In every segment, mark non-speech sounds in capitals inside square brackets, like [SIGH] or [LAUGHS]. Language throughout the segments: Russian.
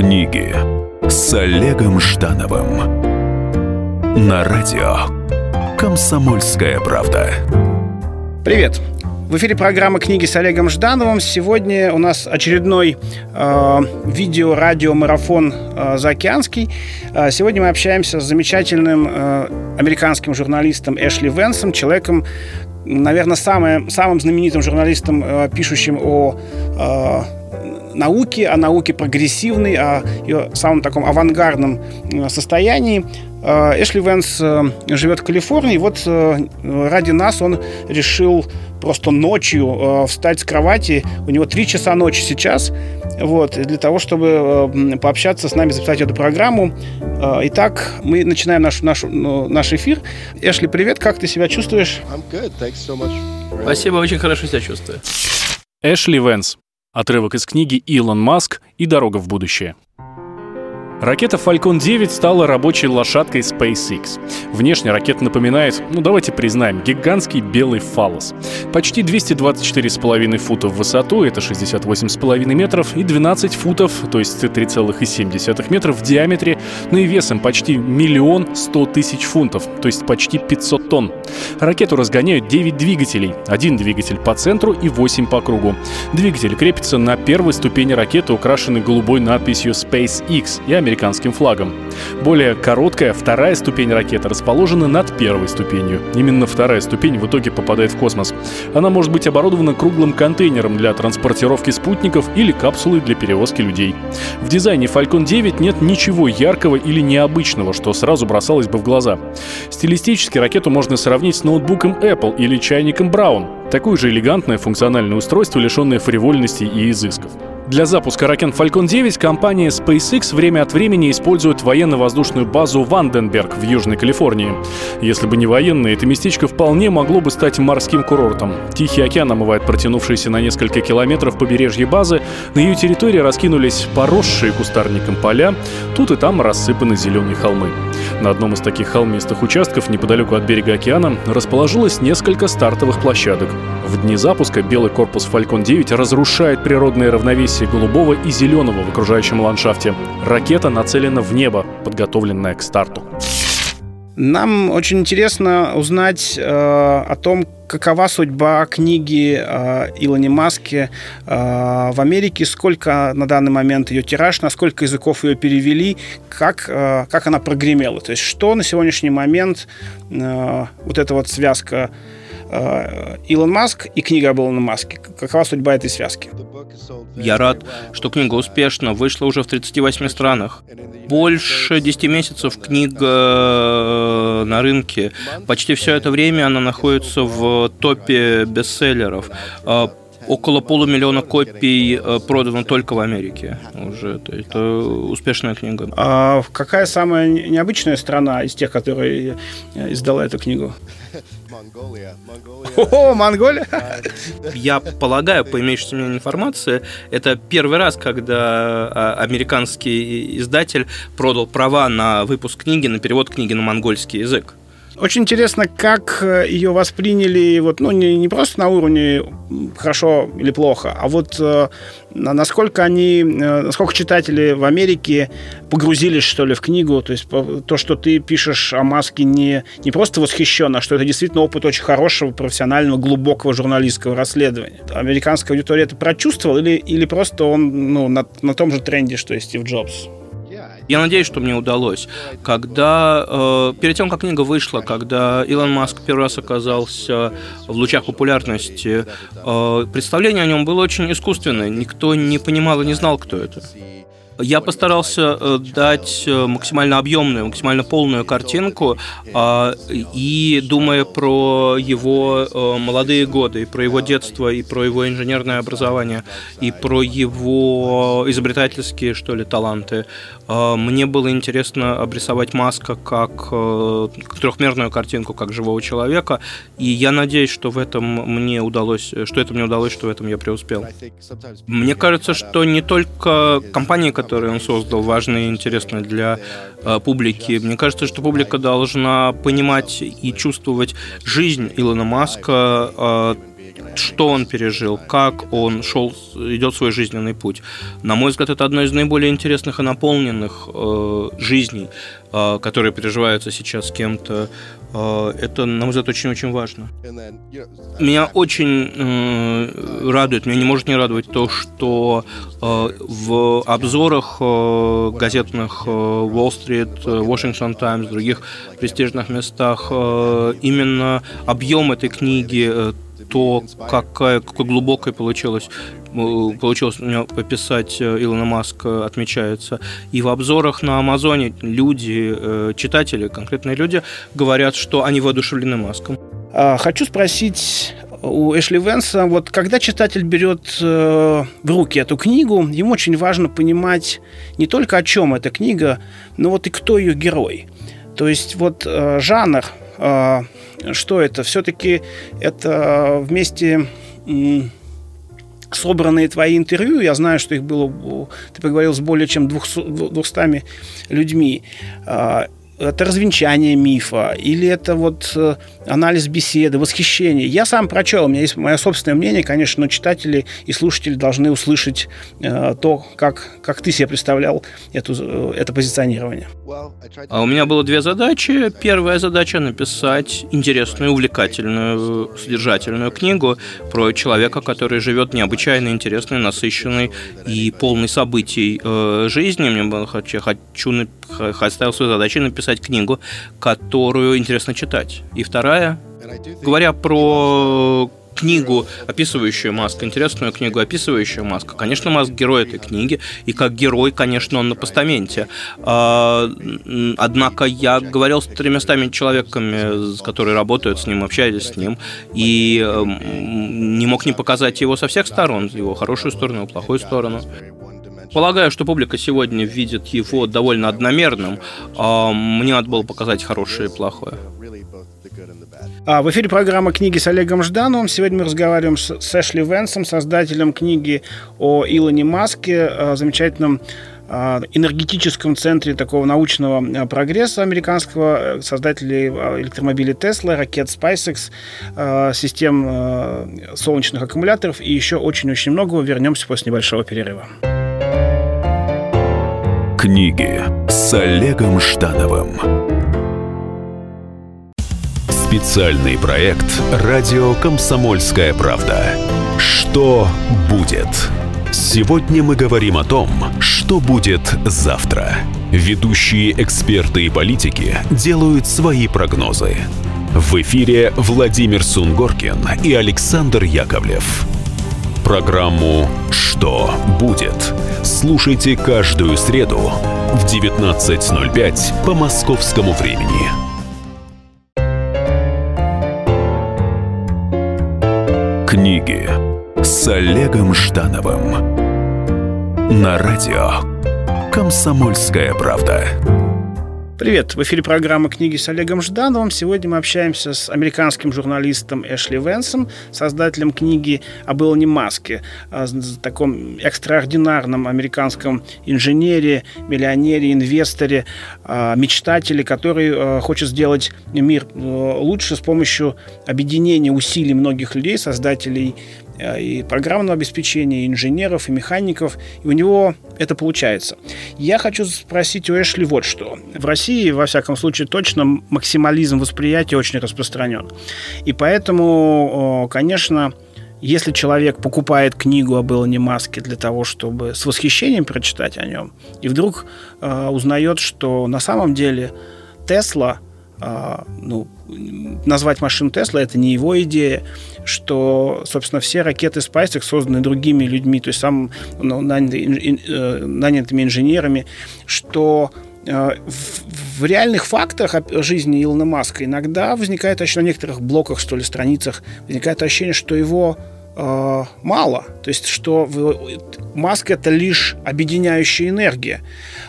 Книги с Олегом Ждановым на радио Комсомольская правда. Привет! В эфире программа «Книги с Олегом Ждановым». Сегодня у нас очередной э, видео-радио-марафон э, «Заокеанский». Э, сегодня мы общаемся с замечательным э, американским журналистом Эшли Венсом, человеком, наверное, самым, самым знаменитым журналистом, э, пишущим о э, науки, о науке прогрессивной, о ее самом таком авангардном э, состоянии. Э, Эшли Венс э, живет в Калифорнии. Вот ради нас он решил просто ночью встать с кровати. У него три часа ночи сейчас. Вот, для того, чтобы пообщаться с нами, записать эту программу. Итак, мы начинаем наш, наш, ну, наш эфир. Эшли, привет, как ты себя чувствуешь? So Спасибо, очень хорошо себя чувствую. Эшли Венс. Отрывок из книги «Илон Маск и дорога в будущее». Ракета Falcon 9 стала рабочей лошадкой SpaceX. Внешне ракета напоминает, ну давайте признаем, гигантский белый фалос. Почти 224,5 футов в высоту, это 68,5 метров, и 12 футов, то есть 3,7 метров в диаметре, ну и весом почти миллион сто тысяч фунтов, то есть почти 500 тонн. Ракету разгоняют 9 двигателей, один двигатель по центру и 8 по кругу. Двигатель крепится на первой ступени ракеты, украшенной голубой надписью SpaceX и американским флагом. Более короткая вторая ступень ракеты расположена над первой ступенью. Именно вторая ступень в итоге попадает в космос. Она может быть оборудована круглым контейнером для транспортировки спутников или капсулой для перевозки людей. В дизайне Falcon 9 нет ничего яркого или необычного, что сразу бросалось бы в глаза. Стилистически ракету можно сравнить с ноутбуком Apple или чайником Brown. Такое же элегантное функциональное устройство, лишенное фривольности и изысков. Для запуска Ракен Falcon 9 компания SpaceX время от времени использует военно-воздушную базу Ванденберг в Южной Калифорнии. Если бы не военные, это местечко вполне могло бы стать морским курортом. Тихий океан омывает протянувшиеся на несколько километров побережье базы. На ее территории раскинулись поросшие кустарником поля. Тут и там рассыпаны зеленые холмы. На одном из таких холмистых участков неподалеку от берега океана расположилось несколько стартовых площадок. В дни запуска белый корпус Falcon 9 разрушает природное равновесие голубого и зеленого в окружающем ландшафте. Ракета нацелена в небо, подготовленная к старту. Нам очень интересно узнать э, о том, какова судьба книги э, Илоне Маске э, в Америке, сколько на данный момент ее тираж, на сколько языков ее перевели, как, э, как она прогремела. То есть что на сегодняшний момент э, вот эта вот связка Илон Маск и книга об Илоне Маске. Какова судьба этой связки? Я рад, что книга успешно вышла уже в 38 странах. Больше 10 месяцев книга э, на рынке. Почти все это время она находится в топе бестселлеров э, около полумиллиона копий продано только в Америке уже. Это успешная книга. А какая самая необычная страна из тех, которые издала эту книгу? Монголия. О, Монголия! [LAUGHS] Я полагаю, по имеющейся мне информации, это первый раз, когда а, американский издатель продал права на выпуск книги, на перевод книги на монгольский язык. Очень интересно, как э, ее восприняли, вот, ну, не, не просто на уровне хорошо или плохо, а вот э, насколько они, э, насколько читатели в Америке погрузились, что ли, в книгу, то есть то, что ты пишешь о Маске не, не просто восхищен, а что это действительно опыт очень хорошего, профессионального, глубокого журналистского расследования. Американская аудитория это прочувствовала или, или просто он ну, на, на том же тренде, что и Стив Джобс? Я надеюсь, что мне удалось. Когда, э, перед тем, как книга вышла, когда Илон Маск первый раз оказался в лучах популярности, э, представление о нем было очень искусственное. Никто не понимал и не знал, кто это. Я постарался э, дать э, максимально объемную, максимально полную картинку, а, и думая про его э, молодые годы, и про его детство, и про его инженерное образование, и про его изобретательские, что ли, таланты, мне было интересно обрисовать Маска как, как трехмерную картинку, как живого человека, и я надеюсь, что в этом мне удалось, что это мне удалось, что в этом я преуспел. Мне кажется, что не только компании, которые который он создал, важный и интересный для э, публики. Мне кажется, что публика должна понимать и чувствовать жизнь Илона Маска, э, что он пережил, как он шел, идет свой жизненный путь. На мой взгляд, это одно из наиболее интересных и наполненных э, жизней, э, которые переживаются сейчас с кем-то. Э, это, на мой взгляд, очень-очень важно. Меня очень э, радует, меня не может не радовать то, что э, в обзорах э, газетных э, Wall Street, э, Washington Times, других престижных местах э, именно объем этой книги э, то, какая, какой глубокой получилось, э, получилось у меня пописать э, Илона Маска, отмечается. И в обзорах на Амазоне люди, э, читатели, конкретные люди, говорят, что они воодушевлены Маском. А, хочу спросить у Эшли Венса, вот когда читатель берет э, в руки эту книгу, ему очень важно понимать не только о чем эта книга, но вот и кто ее герой. То есть вот э, жанр э, что это? Все-таки это вместе собранные твои интервью, я знаю, что их было, ты поговорил с более чем 200, 200 людьми, а, это развенчание мифа, или это вот э, анализ беседы, восхищение. Я сам прочел, у меня есть мое собственное мнение, конечно, но читатели и слушатели должны услышать э, то, как, как ты себе представлял эту, э, это позиционирование. А у меня было две задачи. Первая задача написать интересную, увлекательную, содержательную книгу про человека, который живет необычайно интересной, насыщенной и полной событий жизни. Мне было, хочу, хочу, ставил свою задачу написать книгу, которую интересно читать. И вторая, говоря про книгу, описывающую Маска, интересную книгу, описывающую Маска. Конечно, Маск герой этой книги, и как герой, конечно, он на постаменте. А, однако я говорил с тремястами человеками, которые работают с ним, общались с ним, и не мог не показать его со всех сторон, его хорошую сторону, плохую сторону. Полагаю, что публика сегодня видит его довольно одномерным. А мне надо было показать хорошее и плохое. А, в эфире программа «Книги с Олегом Ждановым». Сегодня мы разговариваем с, с Эшли Венсом, создателем книги о Илоне Маске, а, замечательном а, энергетическом центре такого научного прогресса американского, э, создателей электромобилей Tesla, ракет SpaceX, систем солнечных аккумуляторов и еще очень-очень многого. Вернемся после небольшого перерыва. Книги с Олегом Ждановым. Специальный проект «Радио Комсомольская правда». Что будет? Сегодня мы говорим о том, что будет завтра. Ведущие эксперты и политики делают свои прогнозы. В эфире Владимир Сунгоркин и Александр Яковлев. Программу «Что будет?» слушайте каждую среду в 19.05 по московскому времени. Книги с Олегом Ждановым на радио «Комсомольская правда». Привет! В эфире программа «Книги с Олегом Ждановым». Сегодня мы общаемся с американским журналистом Эшли Венсом, создателем книги об Илоне Маске, таком экстраординарном американском инженере, миллионере, инвесторе, а, мечтателе, который а, хочет сделать мир э, лучше с помощью объединения усилий многих людей, создателей и программного обеспечения, и инженеров, и механиков, и у него это получается. Я хочу спросить у Эшли вот что. В России, во всяком случае, точно максимализм восприятия очень распространен. И поэтому, конечно, если человек покупает книгу об Илоне Маске для того, чтобы с восхищением прочитать о нем, и вдруг э, узнает, что на самом деле Тесла – а, ну, назвать машину Тесла это не его идея, что, собственно, все ракеты SpaceX созданы другими людьми, то есть сам ну, нанятыми, э, нанятыми инженерами, что э, в, в реальных фактах жизни Илона Маска иногда возникает ощущение на некоторых блоках, что ли, страницах, возникает ощущение, что его э, мало. То есть, что Маск это лишь объединяющая энергия.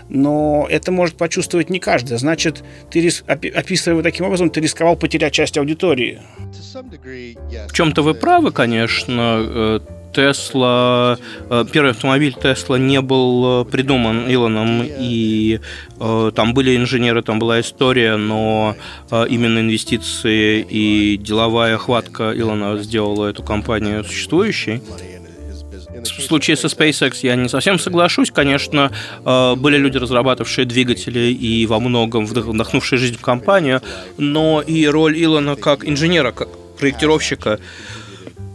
Но это может почувствовать не каждый. Значит, ты рис... описывая его таким образом, ты рисковал потерять часть аудитории. В чем-то вы правы, конечно. Э, Тесла, первый автомобиль Тесла не был придуман Илоном, и там были инженеры, там была история, но именно инвестиции и деловая хватка Илона сделала эту компанию существующей. В случае со SpaceX я не совсем соглашусь. Конечно, э, были люди, разрабатывавшие двигатели и во многом вдохнувшие жизнь в компанию, но и роль Илона как инженера, как проектировщика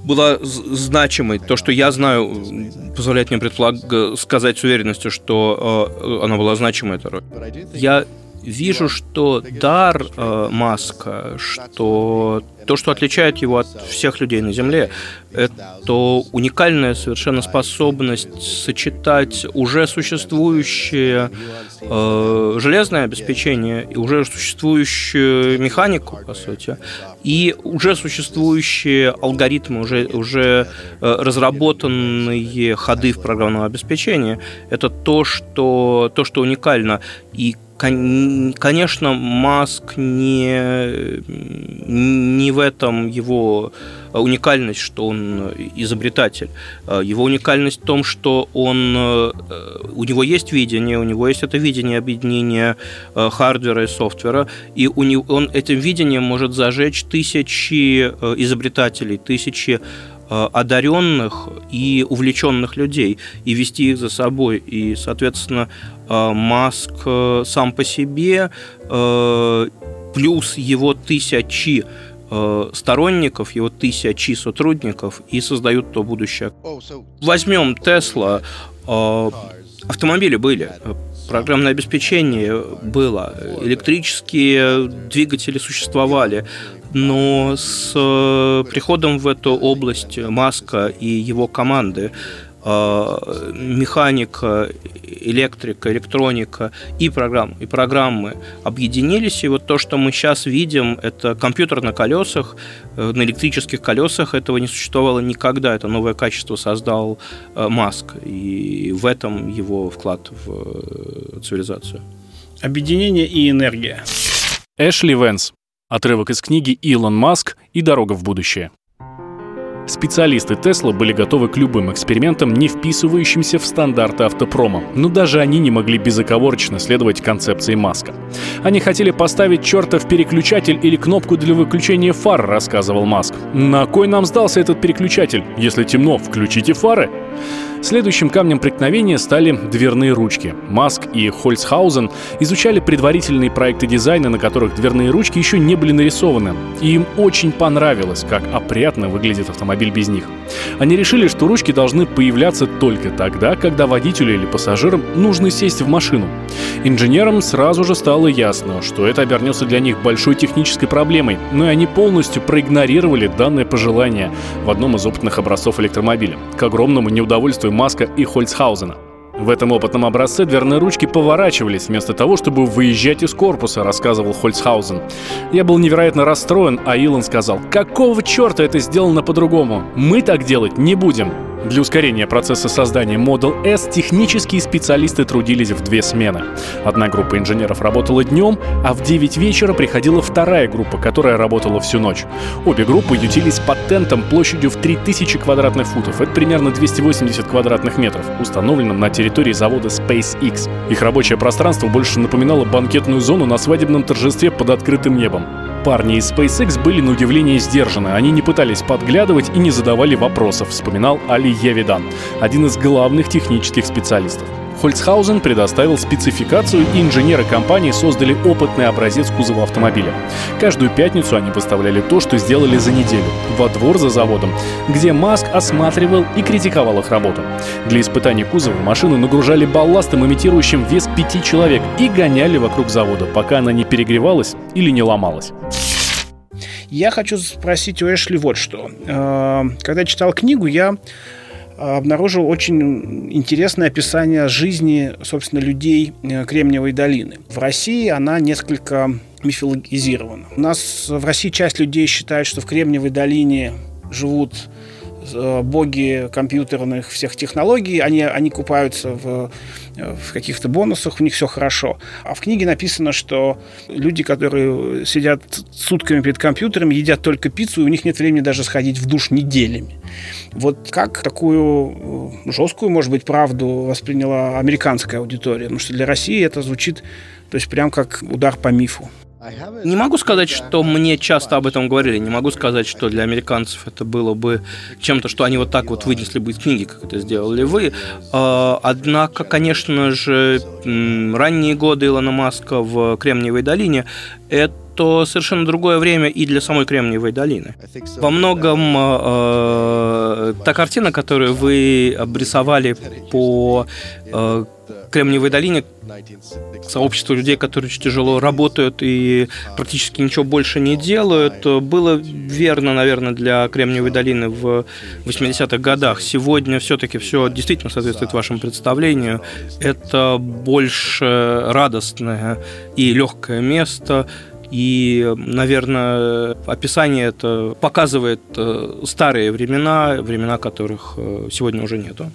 была значимой. То, что я знаю, позволяет мне предполаг... сказать с уверенностью, что э, она была значимой, эта роль. Я вижу, что дар э, Маска, что то, что отличает его от всех людей на Земле, это уникальная совершенно способность сочетать уже существующее э, железное обеспечение и уже существующую механику, по сути, и уже существующие алгоритмы, уже, уже э, разработанные ходы в программном обеспечении. Это то, что, то, что уникально. И Конечно, Маск не, не в этом его уникальность, что он изобретатель. Его уникальность в том, что он, у него есть видение, у него есть это видение объединения э, хардвера и софтвера, и у него, он этим видением может зажечь тысячи э, изобретателей, тысячи Э, одаренных и увлеченных людей и вести их за собой. И, соответственно, э, Маск э, сам по себе плюс его тысячи сторонников, его тысячи сотрудников и создают то будущее. Возьмем Тесла, автомобили были, программное обеспечение было, электрические двигатели существовали, но с э, приходом в эту область Маска и его команды э, механика, электрика, электроника и, программ, и программы объединились. И вот то, что мы сейчас видим, это компьютер на колесах, э, на электрических колесах. Этого не существовало никогда. Это новое качество создал Маск. И в этом его вклад в цивилизацию. Объединение и энергия. Эшли Венс. Отрывок из книги «Илон Маск и дорога в будущее». Специалисты Тесла были готовы к любым экспериментам, не вписывающимся в стандарты автопрома, но даже они не могли безоговорочно следовать концепции Маска. Они хотели поставить чертов переключатель или кнопку для выключения фар, рассказывал Маск. На кой нам сдался этот переключатель? Если темно, включите фары. Следующим камнем преткновения стали дверные ручки. Маск и Хольцхаузен изучали предварительные проекты дизайна, на которых дверные ручки еще не были нарисованы, и им очень понравилось, как опрятно выглядит автомобиль без них. Они решили, что ручки должны появляться только тогда, когда водителю или пассажирам нужно сесть в машину. Инженерам сразу же стало ясно, что это обернется для них большой технической проблемой, но и они полностью проигнорировали данное пожелание в одном из опытных образцов электромобиля, к огромному неудовольствию Маска и Хольцхаузена. В этом опытном образце дверные ручки поворачивались вместо того, чтобы выезжать из корпуса, рассказывал Хольцхаузен. Я был невероятно расстроен, а Илон сказал, какого черта это сделано по-другому? Мы так делать не будем. Для ускорения процесса создания Model S технические специалисты трудились в две смены. Одна группа инженеров работала днем, а в 9 вечера приходила вторая группа, которая работала всю ночь. Обе группы ютились патентом площадью в 3000 квадратных футов, это примерно 280 квадратных метров, установленным на территории завода SpaceX. Их рабочее пространство больше напоминало банкетную зону на свадебном торжестве под открытым небом парни из SpaceX были на удивление сдержаны. Они не пытались подглядывать и не задавали вопросов, вспоминал Али Явидан, один из главных технических специалистов. Хольцхаузен предоставил спецификацию, и инженеры компании создали опытный образец кузова автомобиля. Каждую пятницу они выставляли то, что сделали за неделю, во двор за заводом, где Маск осматривал и критиковал их работу. Для испытания кузова машину нагружали балластом, имитирующим вес пяти человек, и гоняли вокруг завода, пока она не перегревалась или не ломалась. Я хочу спросить у Эшли вот что. Э, когда читал книгу, я обнаружил очень интересное описание жизни, собственно, людей э, Кремниевой долины. В России она несколько мифологизирована. У нас в России часть людей считает, что в Кремниевой долине живут боги компьютерных всех технологий, они, они купаются в, в каких-то бонусах, у них все хорошо. А в книге написано, что люди, которые сидят сутками перед компьютером, едят только пиццу, и у них нет времени даже сходить в душ неделями. Вот как такую э, жесткую, может быть, правду восприняла американская аудитория? Потому что для России это звучит, то есть прям как удар по мифу. Не могу сказать, что мне часто об этом говорили. Не могу сказать, что для американцев это было бы чем-то, что они вот так вот вынесли бы из книги, как это сделали вы. А, однако, конечно же, ранние годы Илона Маска в Кремниевой долине – это то совершенно другое время и для самой Кремниевой долины. Во многом э, та картина, которую вы обрисовали по э, Кремниевой долине сообщество людей, которые очень тяжело работают и практически ничего больше не делают, было верно, наверное, для Кремниевой долины в 80-х годах. Сегодня все-таки все действительно соответствует вашему представлению. Это больше радостное и легкое место, и, наверное, описание это показывает э, старые времена, времена которых э, сегодня уже нету.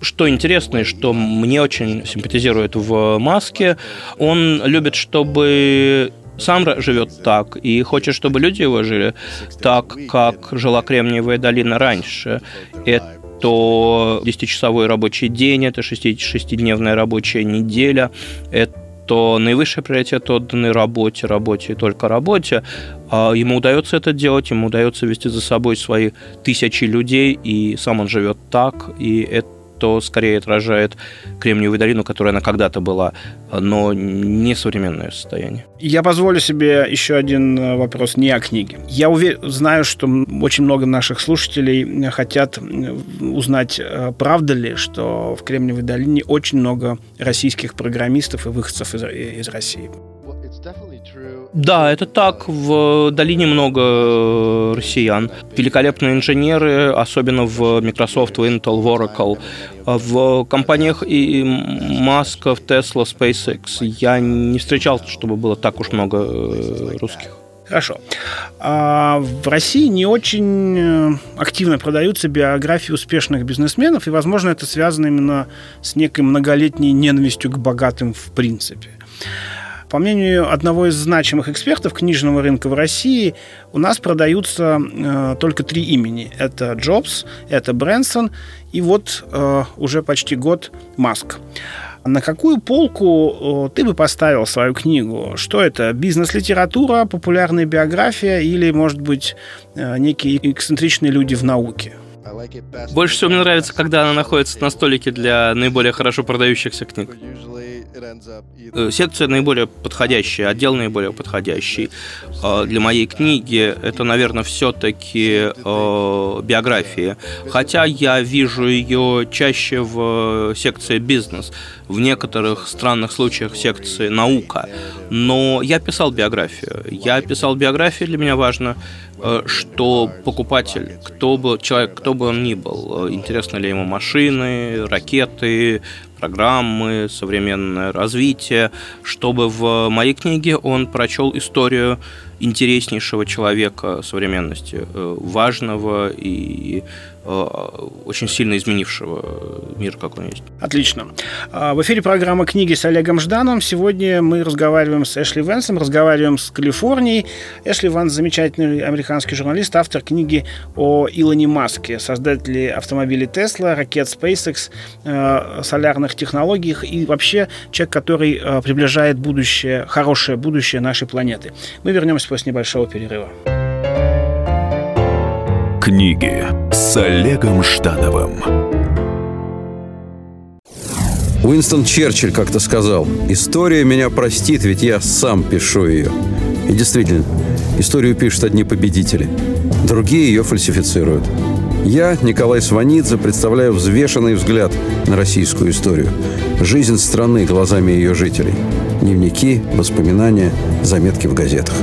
Что интересно и что мне очень симпатизирует в Маске, он любит, чтобы сам живет так и хочет, чтобы люди его жили так, как жила Кремниевая долина раньше. Это то 10-часовой рабочий день, это 6-дневная рабочая неделя, это то наивысший приоритет отданный работе, работе и только работе. А ему удается это делать, ему удается вести за собой свои тысячи людей, и сам он живет так, и это то скорее отражает Кремниевую долину, которая она когда-то была, но не современное состояние. Я позволю себе еще один э, вопрос не о книге. Я увер... знаю, что очень много наших слушателей хотят узнать, э, правда ли, что в Кремниевой долине очень много российских программистов и выходцев из, из России. Да, это так. В долине много э, россиян. Великолепные инженеры, особенно в Microsoft, в Intel, в Oracle. А в компаниях и Маска, в Tesla, SpaceX я не встречал, чтобы было так уж много э, русских. Хорошо. А в России не очень э, активно продаются биографии успешных бизнесменов, и, возможно, это связано именно с некой многолетней ненавистью к богатым в принципе. По мнению одного из значимых экспертов книжного рынка в России, у нас продаются э, только три имени. Это Джобс, это Брэнсон и вот э, уже почти год Маск. На какую полку э, ты бы поставил свою книгу? Что это? Бизнес-литература, популярная биография или, может быть, э, некие эксцентричные люди в науке? Больше всего мне нравится, когда она находится на столике для наиболее хорошо продающихся книг. Э, секция наиболее подходящая, отдел наиболее подходящий э, для моей книги это, наверное, все-таки э, биография. Хотя я вижу ее чаще в секции бизнес, в некоторых странных случаях секции наука. Но я писал биографию. Я писал биографию, для меня важно что покупатель, кто бы человек, кто бы он ни был, интересны ли ему машины, ракеты, программы, современное развитие, чтобы в моей книге он прочел историю интереснейшего человека современности, э, важного и очень сильно изменившего мир, как он есть. Отлично. А, в эфире программа «Книги» с Олегом Ждановым. Сегодня мы разговариваем с Эшли Венсом, разговариваем с Калифорнией. Эшли Венс – замечательный американский журналист, автор книги о Илоне Маске, создателе автомобилей Tesla, ракет SpaceX, э, солярных технологиях и вообще человек, который э, приближает будущее, хорошее будущее нашей планеты. Мы вернемся после небольшого перерыва. Книги с Олегом Ждановым. Уинстон Черчилль как-то сказал, «История меня простит, ведь я сам пишу ее». И действительно, историю пишут одни победители, другие ее фальсифицируют. Я, Николай Сванидзе, представляю взвешенный взгляд на российскую историю. Жизнь страны глазами ее жителей. Дневники, воспоминания, заметки в газетах.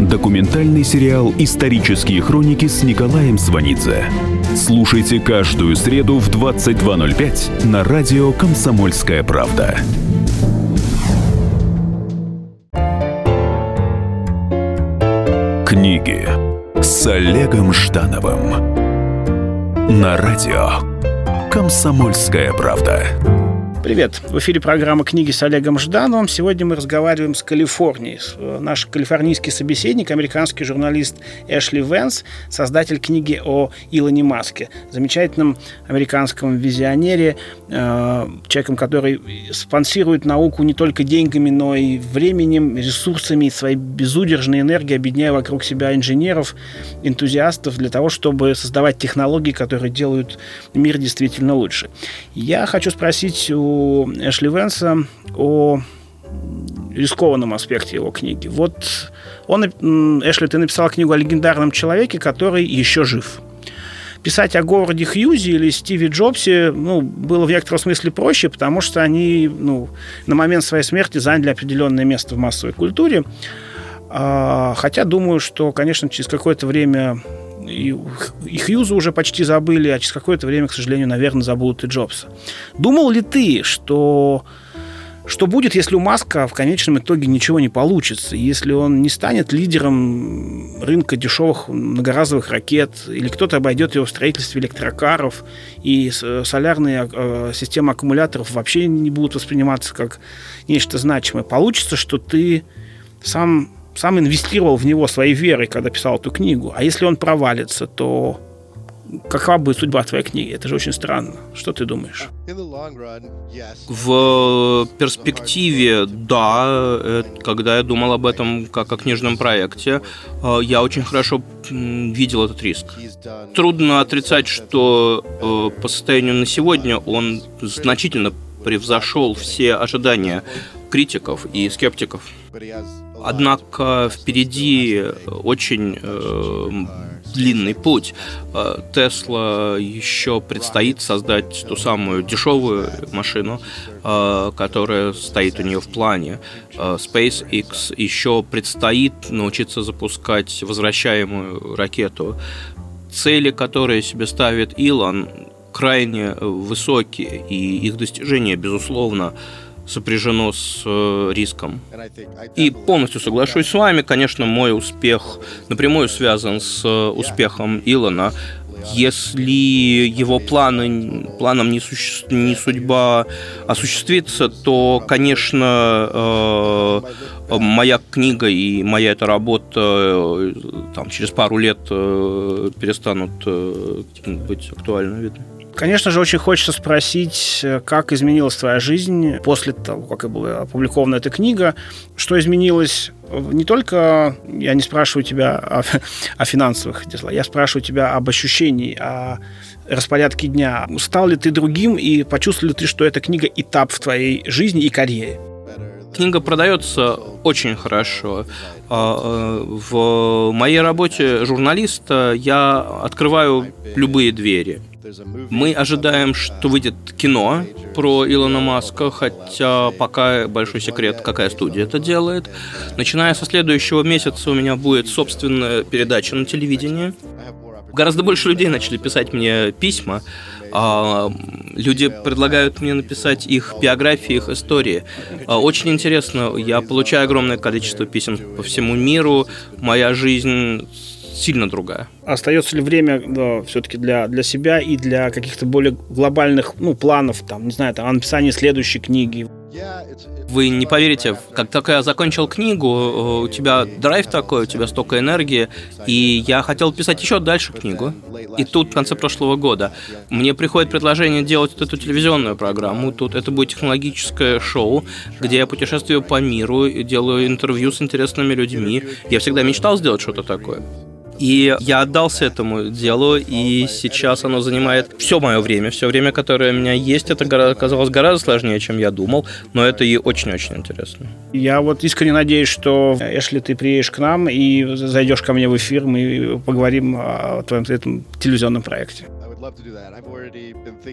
Документальный сериал «Исторические хроники» с Николаем Сванидзе. Слушайте каждую среду в 22.05 на радио «Комсомольская правда». Книги с Олегом Ждановым на радио «Комсомольская правда». Привет! В эфире программа «Книги с Олегом Ждановым». Сегодня мы разговариваем с Калифорнией. Э, наш калифорнийский собеседник, американский журналист Эшли Венс, создатель книги о Илоне Маске, замечательном американском визионере, э, человеком, который спонсирует науку не только деньгами, но и временем, ресурсами, своей безудержной энергией, объединяя вокруг себя инженеров, энтузиастов для того, чтобы создавать технологии, которые делают мир действительно лучше. Я хочу спросить у Эшли Венса о рискованном аспекте его книги. Вот он, Эшли, ты написал книгу о легендарном человеке, который еще жив. Писать о городе Хьюзи или Стиве Джобсе ну, было в некотором смысле проще, потому что они ну, на момент своей смерти заняли определенное место в массовой культуре. А, хотя думаю, что, конечно, через какое-то время и, и Хьюза уже почти забыли, а через какое-то время, к сожалению, наверное, забудут и Джобса. Думал ли ты, что что будет, если у Маска в конечном итоге ничего не получится? Если он не станет лидером рынка дешевых многоразовых ракет, или кто-то обойдет его в строительстве электрокаров, и солярные э, системы аккумуляторов вообще не будут восприниматься как нечто значимое. Получится, что ты сам сам инвестировал в него своей верой, когда писал эту книгу. А если он провалится, то какова будет судьба твоей книги? Это же очень странно. Что ты думаешь? В перспективе, да. Когда я думал об этом как о книжном проекте, э, я очень хорошо видел этот риск. Трудно отрицать, что э, по состоянию на сегодня он значительно превзошел все ожидания критиков и скептиков. Однако впереди очень э, длинный путь. Э, Тесла еще предстоит создать ту самую дешевую машину, э, которая стоит у нее в плане. Э, SpaceX еще предстоит научиться запускать возвращаемую ракету. Цели, которые себе ставит Илон, крайне высокие, и их достижения, безусловно, сопряжено с э, риском. И полностью соглашусь с вами, конечно, мой успех напрямую связан с э, успехом Илона. Если его планы, планам не, суще, не судьба осуществится, то, конечно, э, моя книга и моя эта работа э, там, через пару лет э, перестанут э, быть актуальны, видно. Конечно же, очень хочется спросить, как изменилась твоя жизнь после того, как была опубликована эта книга, что изменилось не только, я не спрашиваю тебя о, [LAUGHS] о финансовых делах, я спрашиваю тебя об ощущении, о распорядке дня. Стал ли ты другим и почувствовал ли ты, что эта книга этап в твоей жизни и карьере? Книга продается очень хорошо. А, э, в моей работе журналиста я открываю любые двери. Мы ожидаем, что выйдет кино про Илона Маска, хотя пока большой секрет, какая студия это делает. Начиная со следующего месяца у меня будет собственная передача на телевидении. Гораздо больше людей начали писать мне письма. А, люди предлагают мне написать их биографии, их истории. А, очень интересно. Я получаю огромное количество писем по всему миру. Моя жизнь сильно другая. Остается ли время да, все-таки для, для себя и для каких-то более глобальных ну, планов, там, не знаю, там, написания следующей книги? Вы не поверите, как только я закончил книгу, э, у тебя драйв такой, у тебя столько энергии, и я хотел писать еще дальше книгу. И тут в конце прошлого года мне приходит предложение делать вот эту телевизионную программу. Тут это будет технологическое шоу, где я путешествую по миру, делаю интервью с интересными людьми. Я всегда мечтал сделать что-то такое. И я отдался этому делу, и сейчас оно занимает все мое время, все время, которое у меня есть. Это оказалось гораздо сложнее, чем я думал, но это и очень-очень интересно. Я вот искренне надеюсь, что, если ты приедешь к нам и зайдешь ко мне в эфир, мы поговорим о твоем этом телевизионном проекте.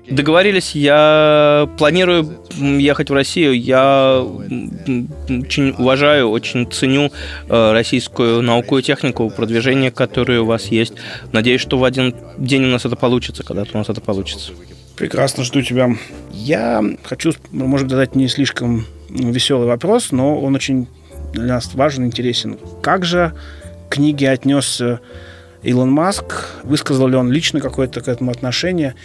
Договорились, я планирую ехать в Россию. Я очень уважаю, очень ценю э, российскую науку и технику, продвижение, которое у вас есть. Надеюсь, что в один день у нас это получится, когда-то у нас это получится. Прекрасно, жду тебя. Я хочу, может быть, задать не слишком веселый вопрос, но он очень для нас важен, интересен. Как же к книге отнесся Илон Маск, высказал ли он лично какое-то к этому отношение,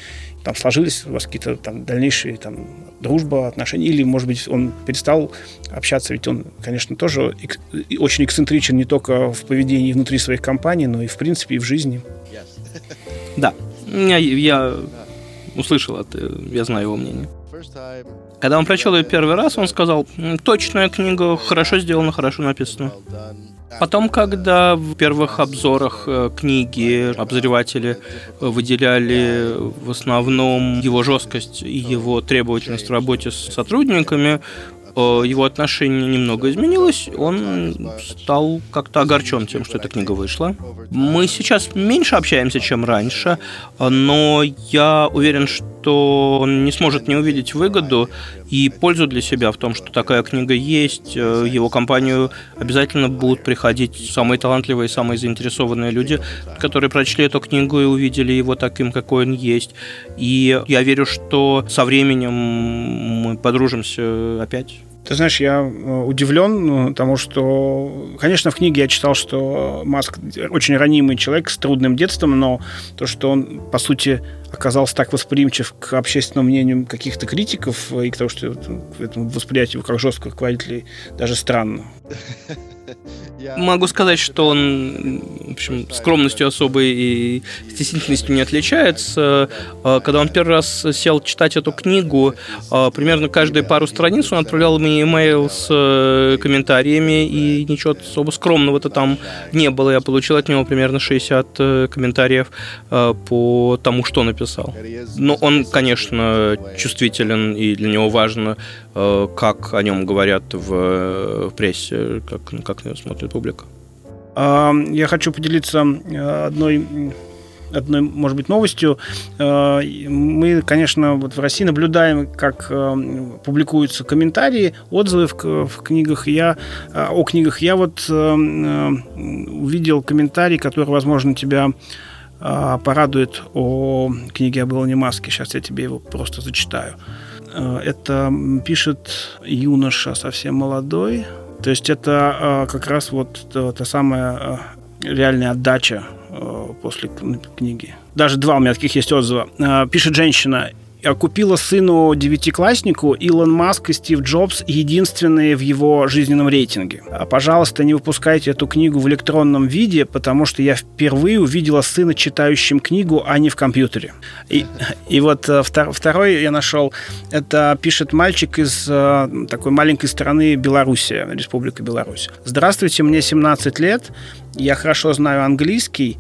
там сложились у вас какие-то там дальнейшие там дружба, отношения, или, может быть, он перестал общаться, ведь он, конечно, тоже эк- очень эксцентричен не только в поведении внутри своих компаний, но и, в принципе, и в жизни. Да, я, я услышал это, я знаю его мнение. Когда он прочел ее первый раз, он сказал, точная книга, хорошо сделана, хорошо написана. Потом, когда в первых обзорах э, книги обозреватели выделяли в основном его жесткость и его требовательность в работе с сотрудниками, Э, его отношение немного изменилось, он стал как-то огорчен тем, что эта книга вышла. Мы сейчас меньше общаемся, чем раньше, но я уверен, что он не сможет не увидеть выгоду и пользу для себя в том, что такая книга есть. Э, его компанию обязательно будут приходить самые талантливые, самые заинтересованные люди, которые прочли эту книгу и увидели его таким, какой он есть. И я верю, что со временем мы подружимся опять. Ты знаешь, я э, удивлен, ну, потому что, конечно, в книге я читал, что Маск очень ранимый человек с трудным детством, но то, что он, по сути, оказался так восприимчив к общественному мнению каких-то критиков и к тому, что этому восприятию как жесткого руководителей даже странно. [LAUGHS] Могу сказать, что он, в общем, скромностью особой и стеснительностью не отличается. А, когда он первый раз сел читать эту книгу, а, примерно каждые пару страниц он отправлял мне имейл с э, комментариями, и ничего особо скромного-то там не было. Я получил от него примерно 60 э, комментариев э, по тому, что написал. Но он, конечно, чувствителен, и для него важно, как о нем говорят в, в прессе, как, как на него смотрят публика? Я хочу поделиться э, одной одной, может быть, новостью. Э, мы, конечно, вот в России наблюдаем, как э, публикуются комментарии, отзывы в, в книгах. Я о книгах. Я вот увидел комментарий, который, возможно, тебя порадует о книге об Илоне Маске. Сейчас я тебе его просто зачитаю. Это пишет юноша совсем молодой, то есть это а, как раз вот та самая а, реальная отдача а, после книги. Даже два у меня таких есть отзыва. Пишет женщина, купила сыну девятикласснику Илон Маск и Стив Джобс единственные в его жизненном рейтинге. А, пожалуйста, не выпускайте эту книгу в электронном виде, потому что я впервые увидела сына читающим книгу, а не в компьютере. И, и вот э, втор, второй я нашел, это пишет мальчик из э, такой маленькой страны Белоруссия, Республика Беларусь. Здравствуйте, мне 17 лет, я хорошо знаю английский,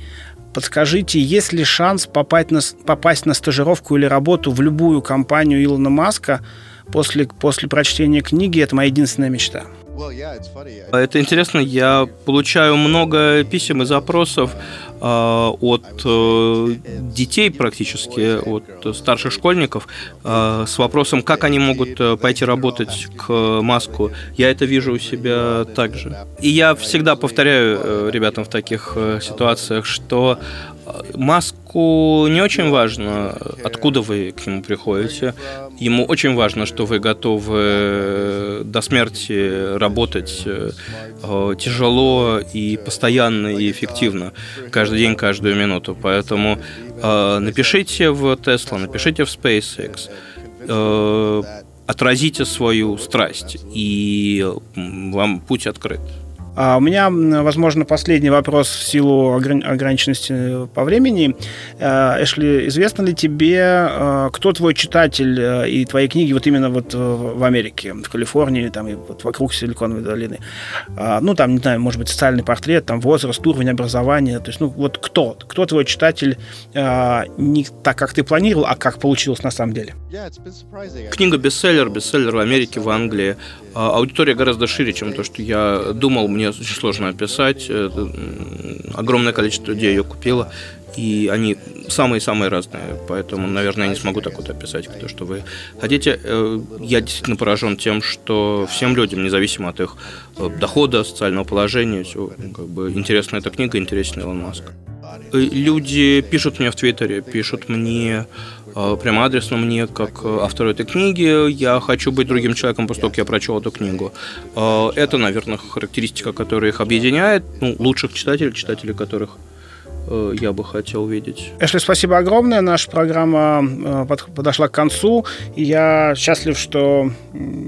Подскажите, есть ли шанс попасть на, попасть на стажировку или работу в любую компанию Илона Маска после, после прочтения книги? Это моя единственная мечта. Это интересно, я получаю много писем и запросов от э, детей практически, от старших школьников э, с вопросом, как они могут э, пойти работать к Маску. Я это вижу у себя также. И я всегда повторяю э, ребятам в таких ситуациях, что Маску не очень важно, откуда вы к нему приходите. Ему очень важно, что вы готовы до смерти работать э, тяжело и постоянно и эффективно, каждый день, каждую минуту. Поэтому э, напишите в Tesla, напишите в SpaceX, э, отразите свою страсть, и вам путь открыт. А у меня, возможно, последний вопрос в силу ограниченности по времени. Э, Эшли, известно ли тебе, э, кто твой читатель э, и твои книги вот именно вот в Америке, в Калифорнии, там и вот вокруг Силиконовой долины? Ну, там, не знаю, может быть, социальный портрет, там возраст, уровень образования. То есть, ну, вот кто? Кто твой читатель не так, как ты планировал, а как получилось на самом деле? Книга бестселлер, бестселлер в Америке, в Англии. А, аудитория гораздо шире, чем то, что я думал. Мне очень сложно описать. Огромное количество людей ее купило. И они самые-самые разные. Поэтому, наверное, я не смогу так вот описать, то, что вы хотите. Э, я действительно поражен тем, что всем людям, независимо от их э, дохода, социального положения, все, как бы интересна эта книга, интересен Илон Маск. Э, люди пишут мне в Твиттере, пишут мне Э, прямо адресно мне, как э, автору этой книги. Я хочу быть другим человеком после того, как я прочел эту книгу. Это, наверное, характеристика, которая их объединяет. Ну, лучших читателей, читателей которых я бы хотел видеть. Эшли, спасибо огромное. Наша программа э, подошла к концу. Я счастлив, что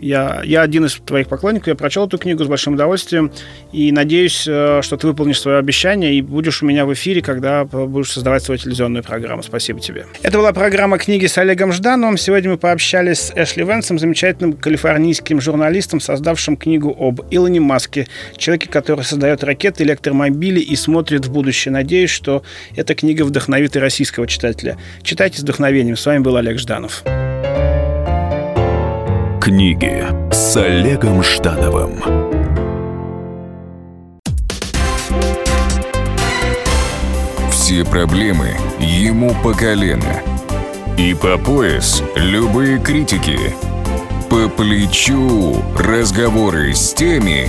я, я один из твоих поклонников. Я прочел эту книгу с большим удовольствием. И надеюсь, э, что ты выполнишь свое обещание и будешь у меня в эфире, когда будешь создавать свою телевизионную программу. Спасибо тебе. Это была программа «Книги с Олегом Ждановым». Сегодня мы пообщались с Эшли Венсом, замечательным калифорнийским журналистом, создавшим книгу об Илоне Маске, человеке, который создает ракеты, электромобили и смотрит в будущее. Надеюсь, что эта книга вдохновит и российского читателя. Читайте с вдохновением. С вами был Олег Жданов. Книги с Олегом Ждановым. Все проблемы ему по колено. И по пояс любые критики. По плечу разговоры с теми,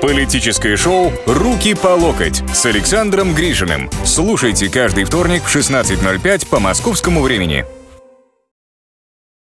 Политическое шоу «Руки по локоть» с Александром Гришиным. Слушайте каждый вторник в 16.05 по московскому времени.